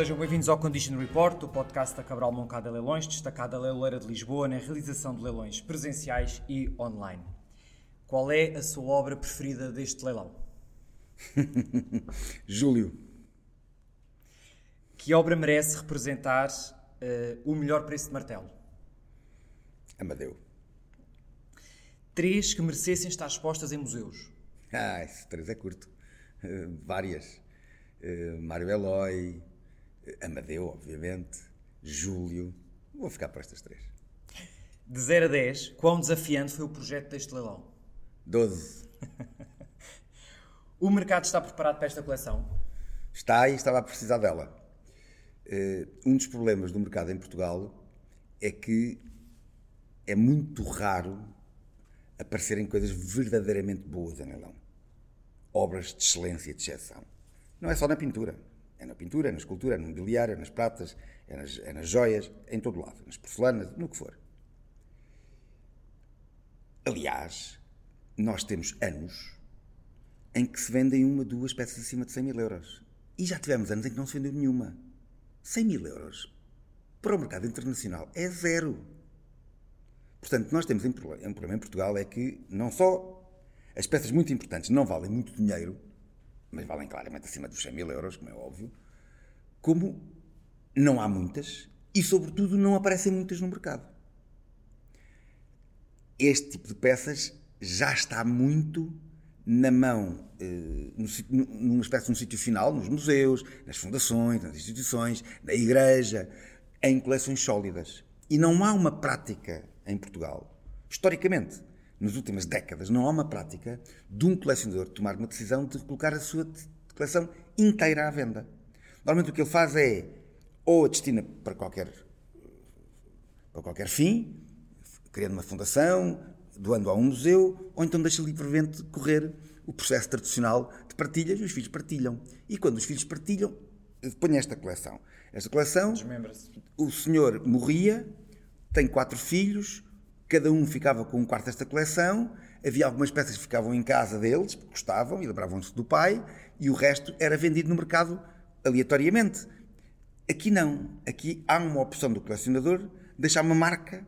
Sejam bem-vindos ao Condition Report, o podcast da Cabral Moncada Leilões, destacada a leiloeira de Lisboa na realização de leilões presenciais e online. Qual é a sua obra preferida deste leilão? Júlio. Que obra merece representar uh, o melhor preço de martelo? Amadeu. Três que merecessem estar expostas em museus? Ah, esse três é curto. Uh, várias. Uh, Mário Eloy, Amadeu, obviamente, Júlio. Vou ficar por estas três. De 0 a 10, quão desafiante foi o projeto deste leilão? 12. o mercado está preparado para esta coleção? Está e estava a precisar dela. Uh, um dos problemas do mercado em Portugal é que é muito raro aparecerem coisas verdadeiramente boas em leilão. Obras de excelência e de exceção. Não é só na pintura. É na pintura, é na escultura, é no mobiliário, é nas pratas, é nas, é nas joias, é em todo lado, nas porcelanas, no que for. Aliás, nós temos anos em que se vendem uma, duas peças acima de 100 mil euros. E já tivemos anos em que não se vendeu nenhuma. 100 mil euros para o mercado internacional é zero. Portanto, nós temos um problema em Portugal é que não só as peças muito importantes não valem muito dinheiro, mas valem claramente acima dos 100 mil euros, como é óbvio, como não há muitas e, sobretudo, não aparecem muitas no mercado. Este tipo de peças já está muito na mão, eh, numa espécie de um sítio final, nos museus, nas fundações, nas instituições, na igreja, em coleções sólidas. E não há uma prática em Portugal, historicamente, nas últimas décadas, não há uma prática de um colecionador tomar uma decisão de colocar a sua coleção inteira à venda. Normalmente o que ele faz é ou a destina para qualquer, para qualquer fim, criando uma fundação, doando a um museu, ou então deixa livremente correr o processo tradicional de partilhas e os filhos partilham. E quando os filhos partilham, põe esta coleção. Esta coleção, o senhor morria, tem quatro filhos, cada um ficava com um quarto desta coleção, havia algumas peças que ficavam em casa deles, porque gostavam e lembravam-se do pai, e o resto era vendido no mercado aleatoriamente. Aqui não. Aqui há uma opção do colecionador deixar uma marca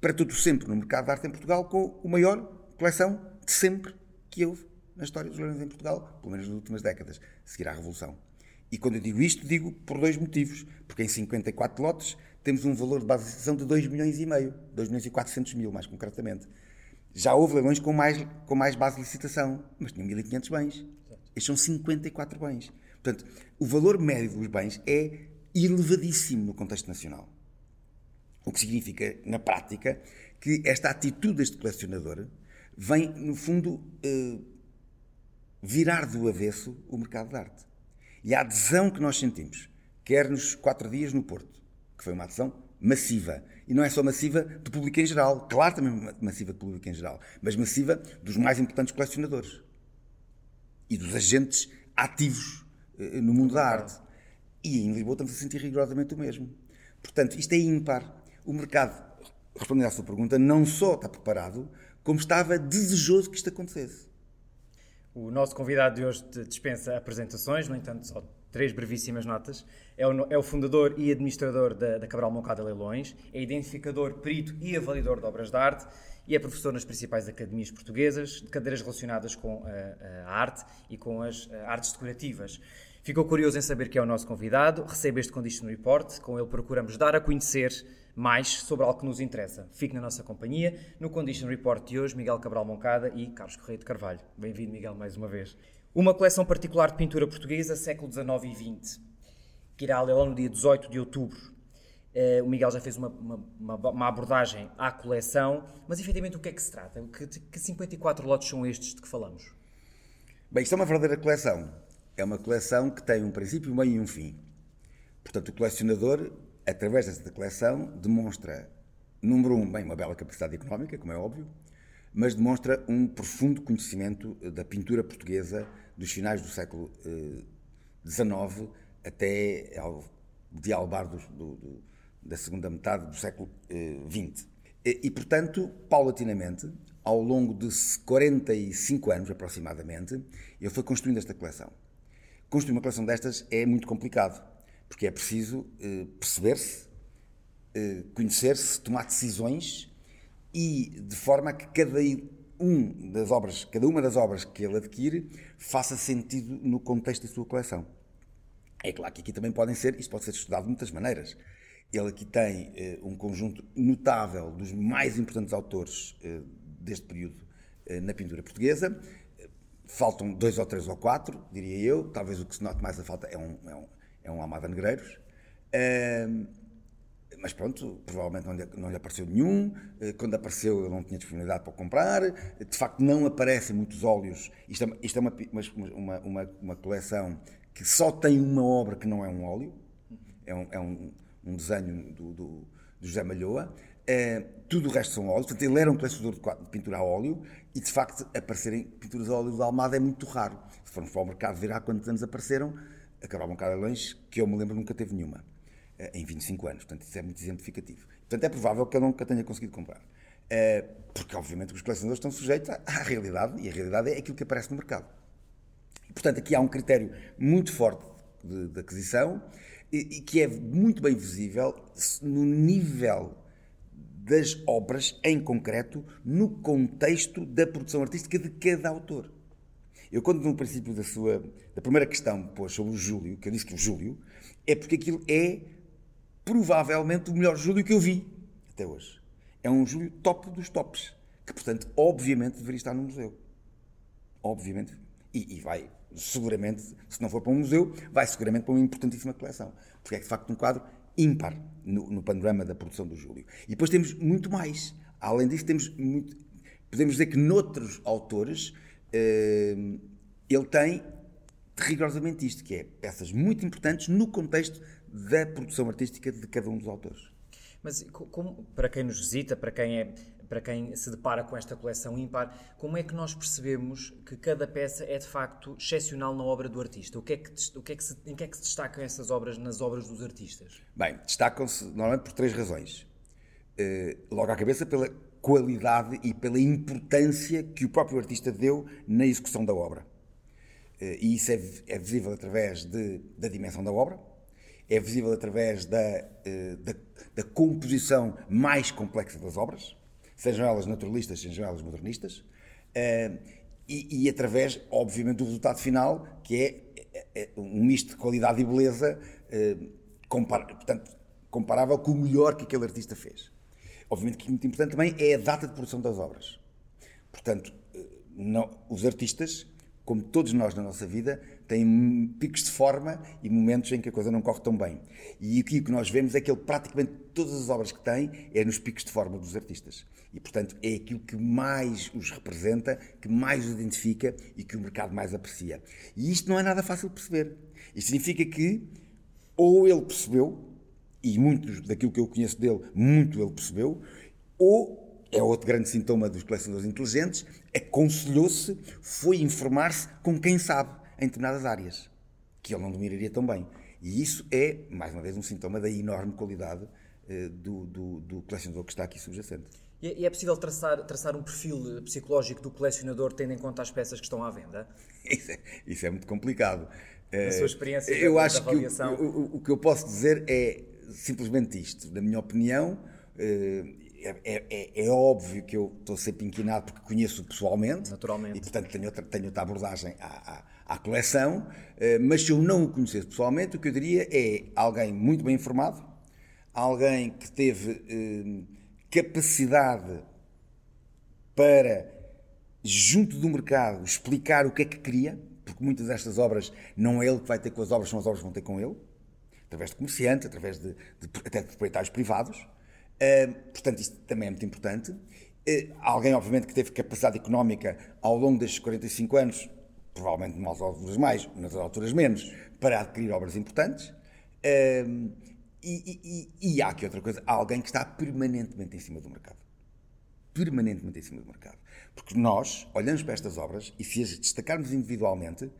para tudo sempre no mercado de arte em Portugal com a maior coleção de sempre que houve na história dos leilões em Portugal, pelo menos nas últimas décadas, seguir à Revolução. E quando eu digo isto, digo por dois motivos. Porque em 54 lotes temos um valor de base de licitação de 2 milhões e meio, 2 milhões e 400 mil, mais concretamente. Já houve leilões com mais, com mais base de licitação, mas tinham 1.500 bens. Estes são 54 bens. Portanto, o valor médio dos bens é elevadíssimo no contexto nacional. O que significa, na prática, que esta atitude deste colecionador vem, no fundo, eh, virar do avesso o mercado de arte. E a adesão que nós sentimos, quer nos quatro dias no Porto, que foi uma adesão massiva. E não é só massiva do público em geral, claro também massiva do público em geral, mas massiva dos mais importantes colecionadores e dos agentes ativos eh, no mundo da arte. E em Lisboa estamos a sentir rigorosamente o mesmo. Portanto, isto é ímpar. O mercado, respondendo à sua pergunta, não só está preparado, como estava desejoso que isto acontecesse. O nosso convidado de hoje dispensa apresentações, no entanto, só três brevíssimas notas. É o, é o fundador e administrador da, da Cabral Moncada Leilões, é identificador, perito e avaliador de obras de arte e é professor nas principais academias portuguesas de cadeiras relacionadas com a, a arte e com as artes decorativas. Ficou curioso em saber que é o nosso convidado, recebe este Condition Report, com ele procuramos dar a conhecer mais sobre algo que nos interessa. Fique na nossa companhia no Condition Report de hoje, Miguel Cabral Moncada e Carlos Correia de Carvalho. Bem-vindo, Miguel, mais uma vez. Uma coleção particular de pintura portuguesa, século XIX e XX, que irá a leilão no dia 18 de outubro. Uh, o Miguel já fez uma, uma, uma, abordagem à coleção, mas efetivamente o que é que se trata? Que, que 54 lotes são estes de que falamos? Bem, isto é uma verdadeira coleção. É uma coleção que tem um princípio, um meio e um fim. Portanto, o colecionador, através desta coleção, demonstra, número um, bem, uma bela capacidade económica, como é óbvio, mas demonstra um profundo conhecimento da pintura portuguesa dos finais do século XIX eh, até ao dialbar do, do, da segunda metade do século XX. Eh, e, portanto, paulatinamente, ao longo de 45 anos aproximadamente, ele foi construindo esta coleção. Construir uma coleção destas é muito complicado, porque é preciso eh, perceber-se, eh, conhecer-se, tomar decisões e de forma que cada um das obras, cada uma das obras que ele adquire faça sentido no contexto da sua coleção. É claro que aqui também podem ser, isto pode ser estudado de muitas maneiras. Ele aqui tem eh, um conjunto notável dos mais importantes autores eh, deste período eh, na pintura portuguesa. Faltam dois ou três ou quatro, diria eu. Talvez o que se note mais a falta é um, é um, é um Almada Negreiros. mas pronto, provavelmente não lhe, não lhe, apareceu nenhum. Quando apareceu, eu não tinha disponibilidade para comprar. De facto, não aparecem muitos óleos. Isto é, isto é uma, uma, uma, uma, coleção que só tem uma obra que não é um óleo. É um, é um, um desenho do, do, do José Malhoa. Uh, tudo o resto são óleos, portanto ele era um colecionador de, pintura a óleo e de facto aparecerem pinturas a óleo da Almada é muito raro. Se formos para o mercado ver há quantos anos apareceram, um bocado longe, que eu me lembro nunca teve nenhuma, uh, em 25 anos, portanto isso é muito exemplificativo. Portanto é provável que eu nunca tenha conseguido comprar. Uh, porque obviamente os colecionadores estão sujeitos à, à, realidade e a realidade é aquilo que aparece no mercado. Portanto aqui há um critério muito forte de, de aquisição e, que é muito bem visível no nível das obras em concreto no contexto da produção artística de cada autor. Eu quando no princípio da sua da primeira questão pôs sobre o Júlio, que eu disse que o Júlio é porque aquilo é provavelmente o melhor Júlio que eu vi até hoje. É um Júlio top dos tops, que portanto obviamente deveria estar no museu. Obviamente. E, e vai seguramente, se não for para um museu, vai seguramente para uma importantíssima coleção. Porque é de facto um quadro ímpar no, no, panorama da produção do Júlio. E depois temos muito mais. Além disso, temos muito, podemos dizer que noutros autores uh, ele tem rigorosamente isto, que é peças muito importantes no contexto da produção artística de cada um dos autores. Mas como, para quem nos visita, para quem é para quem se depara com esta coleção ímpar, como é que nós percebemos que cada peça é de facto excepcional na obra do artista? O que é que, o que, é que se, em que é que se destacam essas obras nas obras dos artistas? Bem, destacam-se normalmente por três razões. Uh, logo à cabeça, pela qualidade e pela importância que o próprio artista deu na execução da obra. Uh, e isso é, é visível através de, da dimensão da obra, é visível através da, uh, da, da composição mais complexa das obras, sejam elas naturalistas, sejam elas modernistas, uh, e, e, através, obviamente, do resultado final, que é, é, é um misto de qualidade e beleza, compar, portanto, comparável com o melhor que aquele artista fez. Obviamente que muito importante também é a data de produção das obras. Portanto, eh, não, os artistas, como todos nós na nossa vida, têm picos de forma e momentos em que a coisa não corre tão bem. E aqui o que nós vemos é que ele praticamente todas as obras que tem é nos picos de forma dos artistas. E, portanto, é aquilo que mais os representa, que mais os identifica e que o mercado mais aprecia. E isto não é nada fácil de perceber. Isto significa que ou ele percebeu, e muito daquilo que eu conheço dele, muito ele percebeu, ou é outro grande sintoma dos colecionadores inteligentes, aconselhou-se, foi informar-se com quem sabe em determinadas áreas, que ele não dominaria tão bem. E isso é, mais uma vez, um sintoma da enorme qualidade uh, do, do, do, colecionador que está aqui subjacente. E é, é possível traçar, traçar um perfil psicológico do colecionador tendo em conta as peças que estão à venda? Isso é, isso é muito complicado. Na sua experiência eu da, acho da que o, o, o, que eu posso dizer é simplesmente isto. Na minha opinião, é, é, é, é, óbvio que eu estou sempre inquinado porque conheço pessoalmente. Naturalmente. E, portanto, tenho outra, tenho outra abordagem à, à, à coleção. Eh, mas se eu não o conhecesse pessoalmente, o que eu diria é alguém muito bem informado, alguém que teve eh, capacidade para, junto do mercado, explicar o que é que queria, porque muitas destas obras não é ele que vai ter com as obras, são as obras que vão ter com ele, através de comerciantes, através de, de até de proprietários privados. Uh, portanto, isto também é muito importante. Uh, alguém, obviamente, que teve capacidade económica ao longo destes 45 anos, provavelmente nas alturas mais, nas alturas menos, para adquirir obras importantes. Uh, e, e, e, há aqui outra coisa: há alguém que está permanentemente em cima do mercado. Permanentemente em cima do mercado. Porque nós olhamos para estas obras e, se as destacarmos individualmente,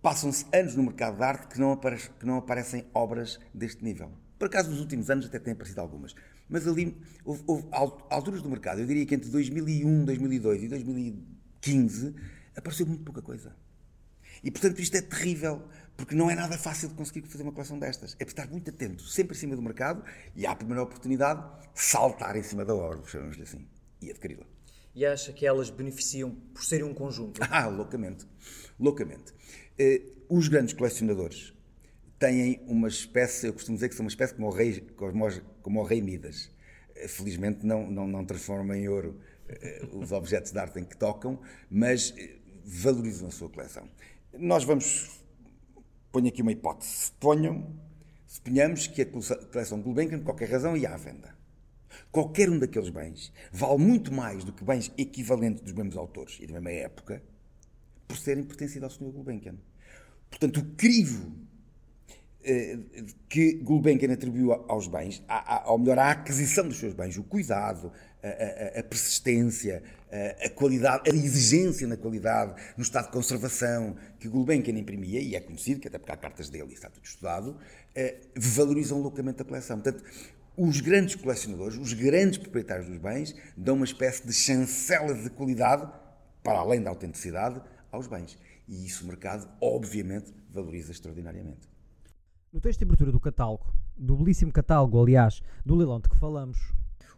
passam-se anos no mercado de arte que não, aparecem, que não aparecem obras deste nível. Por acaso, nos últimos anos até têm aparecido algumas. Mas ali, houve, houve alturas do mercado, eu diria que entre 2001, 2002 e 2015, apareceu muito pouca coisa. E portanto isto é terrível, porque não é nada fácil de conseguir fazer uma coleção destas. É estar muito atento, sempre em cima do mercado e à primeira oportunidade saltar em cima da obra, chamamos-lhe assim, e adquiri-la. E acha que elas beneficiam por serem um conjunto? Ah, loucamente. Loucamente. Eh, os grandes colecionadores têm uma espécie, eu costumo dizer que são uma espécie como o rei, como, o rei Midas. Eh, felizmente não, não, não transformam em ouro eh, os objetos de arte em que tocam, mas valorizam a sua coleção. Nós vamos. Ponho aqui uma hipótese. Ponham, suponhamos que a coleção Gulbenkian, por qualquer razão, ia à venda. Qualquer um daqueles bens vale muito mais do que bens equivalentes dos mesmos autores e da mesma época por serem pertencidos ao Sr. Gulbenkian. Portanto, o crivo eh, que Gulbenkian atribuiu aos bens, ou melhor, à aquisição dos seus bens, o cuidado, a, a, a, persistência, a, a, qualidade, a exigência na qualidade, no estado de conservação que Gulbenkian imprimia, e é conhecido, que até porque há cartas dele e está tudo estudado, eh, valorizam loucamente a coleção. Portanto, os grandes colecionadores, os grandes proprietários dos bens, dão uma espécie de chancela de qualidade, para além da autenticidade, aos bens. E isso o mercado, obviamente, valoriza extraordinariamente. No texto de abertura do catálogo, do belíssimo catálogo, aliás, do leilão de que falamos,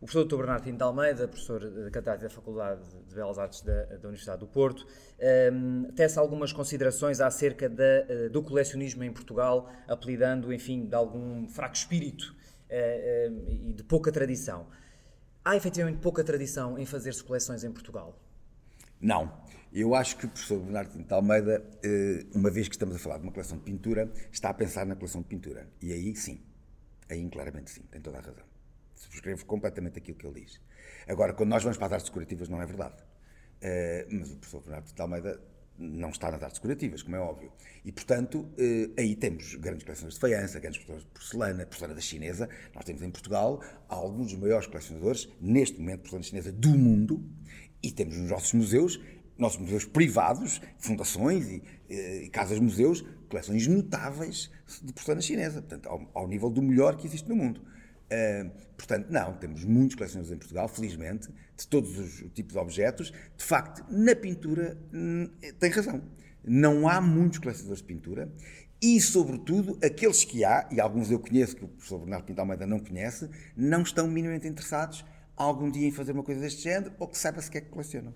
o professor Dr. Bernardo Pinto de Almeida, professor de catedrático da Faculdade de Belas Artes da, da Universidade do Porto, um, ehm, tece algumas considerações acerca da, eh, do colecionismo em Portugal, apelidando, enfim, de algum fraco espírito uh, uh, e de pouca tradição. Há efetivamente pouca tradição em fazer-se coleções em Portugal? Não. Eu acho que o professor Bernardo Pinto Almeida, uma vez que estamos a falar de uma coleção de pintura, está a pensar na coleção de pintura. E aí sim. Aí claramente sim. Tem toda a razão. Subscrevo completamente aquilo que ele diz. Agora, quando nós vamos para as artes decorativas, não é verdade. mas o professor Bernardo Pinto Almeida não está nas artes decorativas, como é óbvio. E, portanto, eh, aí temos grandes coleções de faiança, grandes coleções de porcelana, porcelana da chinesa. Nós temos em Portugal alguns dos maiores colecionadores, neste momento, de porcelana chinesa do mundo, e temos nos nossos museus, nossos museus privados, fundações e, eh, e casas-museus, coleções notáveis de porcelana chinesa, portanto, ao, ao nível do melhor que existe no mundo. Uh, portanto, não, temos muitos colecionadores em Portugal, felizmente, de todos os tipos de objetos. De facto, na pintura, hum, tem razão. Não há muitos colecionadores de pintura e, sobretudo, aqueles que há, e alguns eu conheço, que o professor Bernardo Pinto Almeida não conhece, não estão minimamente interessados algum dia em fazer uma coisa deste género ou que saiba se que é que colecionam.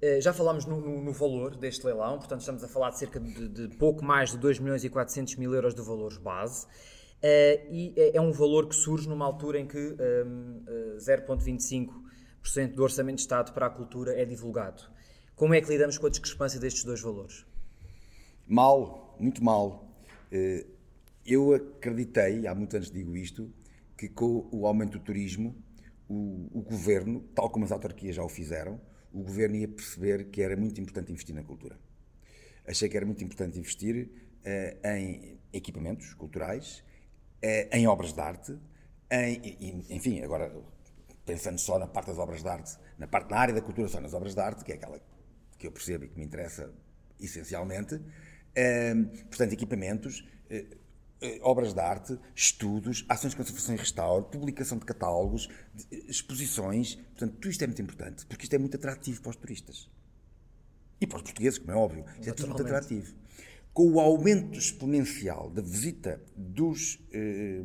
Eh, já falámos no, no, no, valor deste leilão, portanto estamos a falar de cerca de, de pouco mais de 2 milhões e 400 mil euros de valores base. Uh, e é, é um valor que surge numa altura em que um, uh, 0,25% do Orçamento de Estado para a cultura é divulgado. Como é que lidamos com a discrepância destes dois valores? Mal, muito mal. Uh, eu acreditei, há muitos anos digo isto, com o aumento do turismo, o, o governo, tal como as autarquias já o fizeram, o governo ia perceber que era muito importante investir na cultura. Achei que era muito importante investir uh, em equipamentos culturais, eh, em obras de arte, em, enfim, agora pensando só na parte das obras de arte, na parte na área da cultura, só nas obras de arte, que é aquela que eu percebo e que me interessa essencialmente. Eh, portanto, equipamentos, obras de arte, estudos, ações de conservação e restauro, publicação de catálogos, exposições. Portanto, tudo isto é muito importante, porque isto é muito atrativo para os turistas. E para os portugueses, como é óbvio. Isto é tudo muito atrativo com o aumento exponencial da visita dos eh,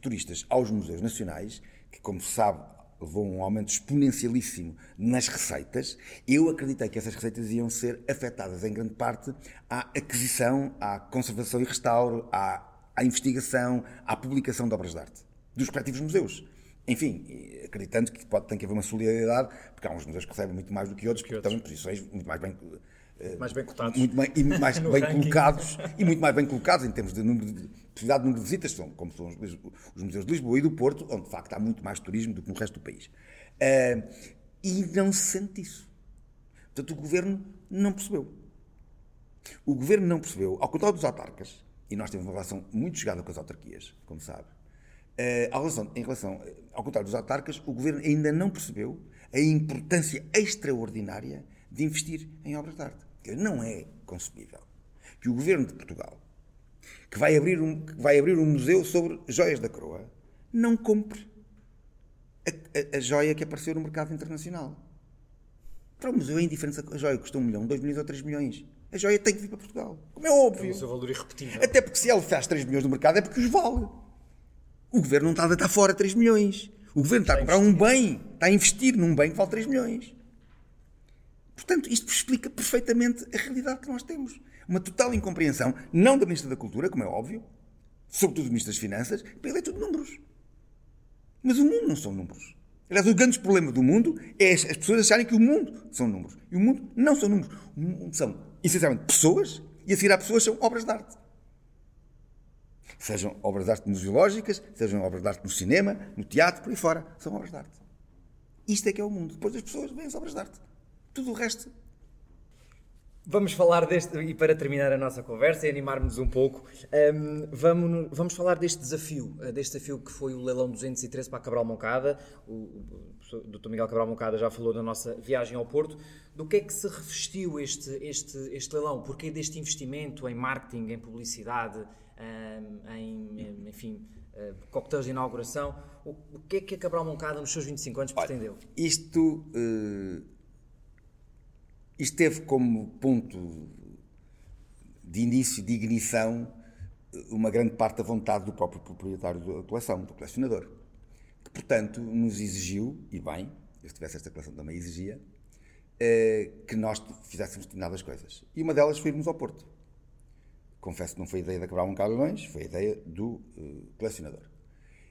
turistas aos museus nacionais, que, como se sabe, levou um aumento exponencialíssimo nas receitas, eu acreditei que essas receitas iam ser afetadas em grande parte à aquisição, à conservação e restauro, à, à investigação, à publicação de obras de arte dos respectivos museus. Enfim, acreditando que pode, tem que haver uma solidariedade, porque há uns museus que recebem muito mais do que outros, que, que estão em posições muito mais bem mais bem cotados. Muito bem, e mais bem colocados, e muito mais bem colocados em termos de número de, possibilidade de número de visitas, são, como são os, os, museus de Lisboa e do Porto, onde de facto há muito mais turismo do que no resto do país. Uh, e não se sente isso. Portanto, o governo não percebeu. O governo não percebeu, ao contrário dos autarcas, e nós temos uma relação muito chegada com as autarquias, como sabe, uh, relação, em relação, ao contrário dos autarcas, o governo ainda não percebeu a importância extraordinária de investir em obras de arte. Não é concebível que o governo de Portugal, que vai abrir um, vai abrir um museu sobre joias da coroa, não compre a, a, a joia que apareceu no mercado internacional. Para o museu é indiferente se a joia custa um milhão, dois milhões ou três milhões. A joia tem que vir para Portugal. Como é óbvio. O seu valor irrepetível. Até porque se ela faz 3 milhões no mercado é porque os vale. O governo não está a deitar fora 3 milhões. O governo está a comprar um bem, está a investir num bem que vale 3 milhões. Portanto, isto explica perfeitamente a realidade que nós temos. Uma total incompreensão, não da Ministra da Cultura, como é óbvio, sobretudo do Ministro das Finanças, porque ele é tudo números. Mas o mundo não são números. Aliás, o grande problema do mundo é as pessoas acharem que o mundo são números. E o mundo não são números. São, essencialmente, pessoas, e a seguir a pessoas são obras de arte. Sejam obras de arte museológicas, sejam obras de arte no cinema, no teatro, por aí fora. São obras de arte. Isto é que é o mundo. Depois das pessoas vêm as obras de arte. Tudo o resto Vamos falar deste, e para terminar a nossa conversa e animarmos um pouco, um, vamos, vamos falar deste desafio, eh, deste desafio que foi o leilão 213 para a Cabral Moncada. O, o, o Dr. Miguel Cabral Moncada já falou da nossa viagem ao Porto. Do que é que se revestiu este, este, este leilão? Porquê deste investimento em marketing, em publicidade, um, em, enfim, uh, coquetéis de inauguração? O, o, que é que a Cabral Moncada nos seus 25 anos pretendeu? Olha, isto... Uh isto teve como ponto de início, de ignição, uma grande parte da vontade do próprio proprietário da coleção, do colecionador, que, portanto, nos exigiu, e bem, se tivesse esta coleção também exigia, eh, que nós fizéssemos determinadas coisas. E uma delas foi irmos ao Porto. Confesso que não foi a ideia da Cabral Moncada foi a ideia do uh, colecionador.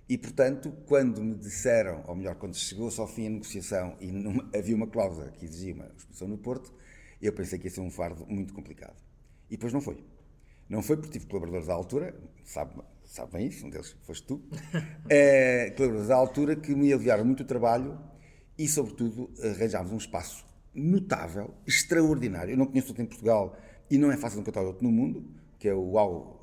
E, portanto, quando me disseram, ou melhor, quando chegou-se ao fim a negociação e havia uma cláusula que exigia uma exposição no Porto, eu pensei que ia ser um fardo muito complicado. E depois não foi. Não foi porque tive colaboradores à altura, sabe, sabe bem isso, um deles foste tu, é, colaboradores à altura que me aliviaram muito o trabalho e, sobretudo, arranjámos um espaço notável, extraordinário. Eu não conheço outro em Portugal e não é fácil encontrar outro no mundo, que é o UAU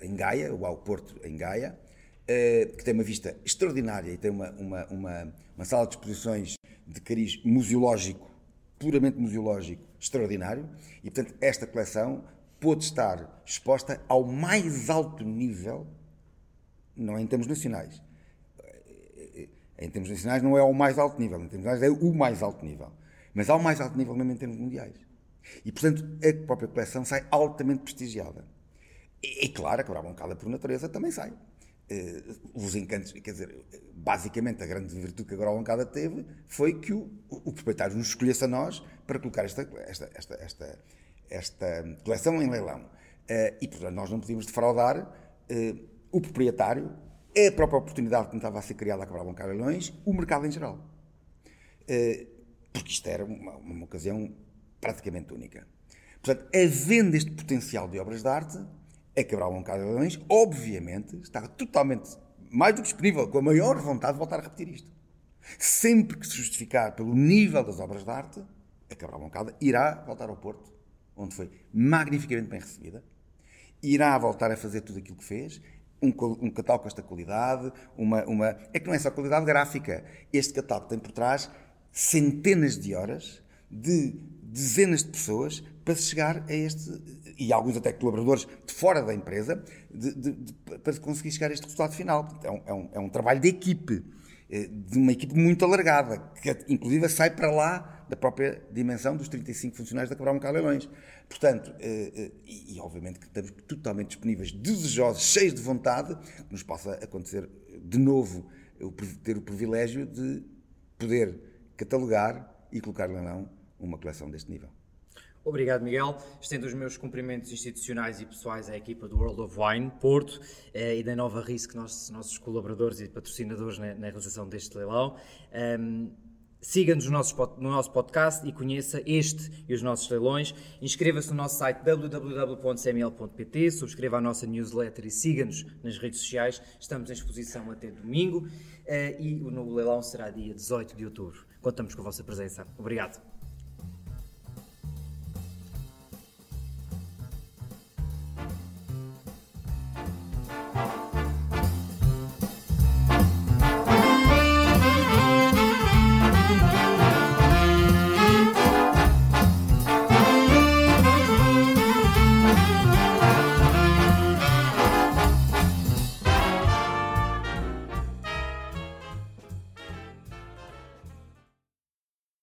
eh, em Gaia, o UAU Porto em Gaia, eh, que tem uma vista extraordinária e tem uma, uma, uma, uma sala de exposições de cariz museológico, puramente museológico, extraordinário. E, portanto, esta coleção pôde estar exposta ao mais alto nível, não é em termos nacionais. Em termos nacionais não é ao mais alto nível, em termos nacionais é o mais alto nível. Mas ao mais alto nível mesmo em termos mundiais. E, portanto, a própria coleção sai altamente prestigiada. E, claro, a Cabral Moncada por natureza também sai. Uh, os encantos, quer dizer, basicamente a grande virtude que a Grobancada teve foi que o, o, proprietário nos escolhesse a nós para colocar esta, esta, esta, esta, esta coleção em leilão. Uh, e, portanto, nós não podíamos defraudar uh, o proprietário, a própria oportunidade que estava a ser criada a Bancário Leilões, o mercado em geral. porque isto era uma, uma ocasião praticamente única. Portanto, havendo este potencial de obras de arte, a quebrar um bocado de obviamente está totalmente mais do que disponível, com a maior vontade de voltar a repetir isto. Sempre que se justificar pelo nível das obras de arte, a Cabral Moncada irá voltar ao Porto, onde foi magnificamente bem recebida, irá voltar a fazer tudo aquilo que fez, um, um catálogo com esta qualidade, uma, uma... É que não é só qualidade gráfica. Este catálogo tem por trás centenas de horas de dezenas de pessoas para chegar a este, e alguns até colaboradores de fora da empresa, de, de, de, para conseguir chegar a este resultado final. É um, é um, é um trabalho de equipe, eh, de uma equipe muito alargada, que inclusive sai para lá da própria dimensão dos 35 funcionários da Cabral Moncada Leilões. Portanto, eh, eh, e, e, obviamente que estamos totalmente disponíveis, desejosos, cheios de vontade, que nos possa acontecer de novo, ter o privilégio de poder catalogar e colocar leilão uma coleção deste nível. Obrigado, Miguel. Estendo os meus cumprimentos institucionais e pessoais à equipa do World of Wine Porto eh, e da Nova Risk, nossos, nossos colaboradores e patrocinadores na, na realização deste leilão. Um, Siga-nos no nosso, no nosso podcast e conheça este e os nossos leilões. Inscreva-se no nosso site www.cml.pt, subscreva a nossa newsletter e siga-nos nas redes sociais. Estamos em exposição até domingo uh, e o novo leilão será dia 18 de outubro. Contamos com a vossa presença. Obrigado.